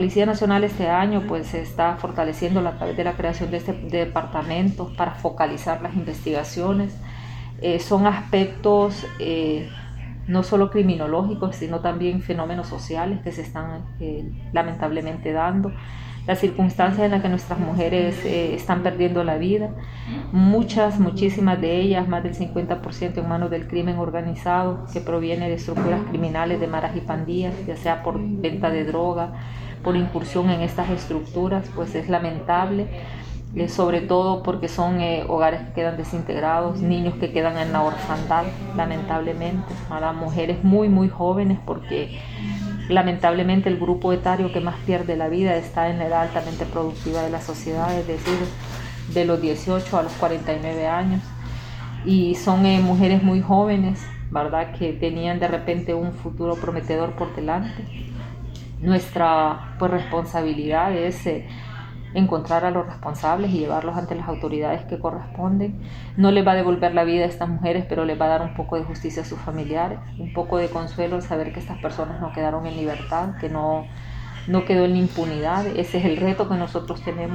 Policía Nacional este año pues se está fortaleciendo a través de la creación de este departamento para focalizar las investigaciones. Eh, son aspectos eh, no solo criminológicos, sino también fenómenos sociales que se están eh, lamentablemente dando. Las circunstancias en las que nuestras mujeres están perdiendo la vida, muchas, muchísimas de ellas, más del 50% en manos del crimen organizado, que proviene de estructuras criminales, de maras y pandillas, ya sea por venta de droga, por incursión en estas estructuras, pues es lamentable, eh, sobre todo porque son eh, hogares que quedan desintegrados, niños que quedan en la orfandad, lamentablemente, a mujeres muy, muy jóvenes, porque lamentablemente el grupo etario que más pierde la vida está en la edad altamente productiva de la sociedad, es decir, de los 18 a los 49 años, y son eh, mujeres muy jóvenes, ¿verdad? Que tenían de repente un futuro prometedor por delante nuestra pues, responsabilidad es eh, encontrar a los responsables y llevarlos ante las autoridades que corresponden. No les va a devolver la vida a estas mujeres, pero les va a dar un poco de justicia a sus familiares, un poco de consuelo al saber que estas personas no quedaron en libertad, que no, no quedó en impunidad. Ese es el reto que nosotros tenemos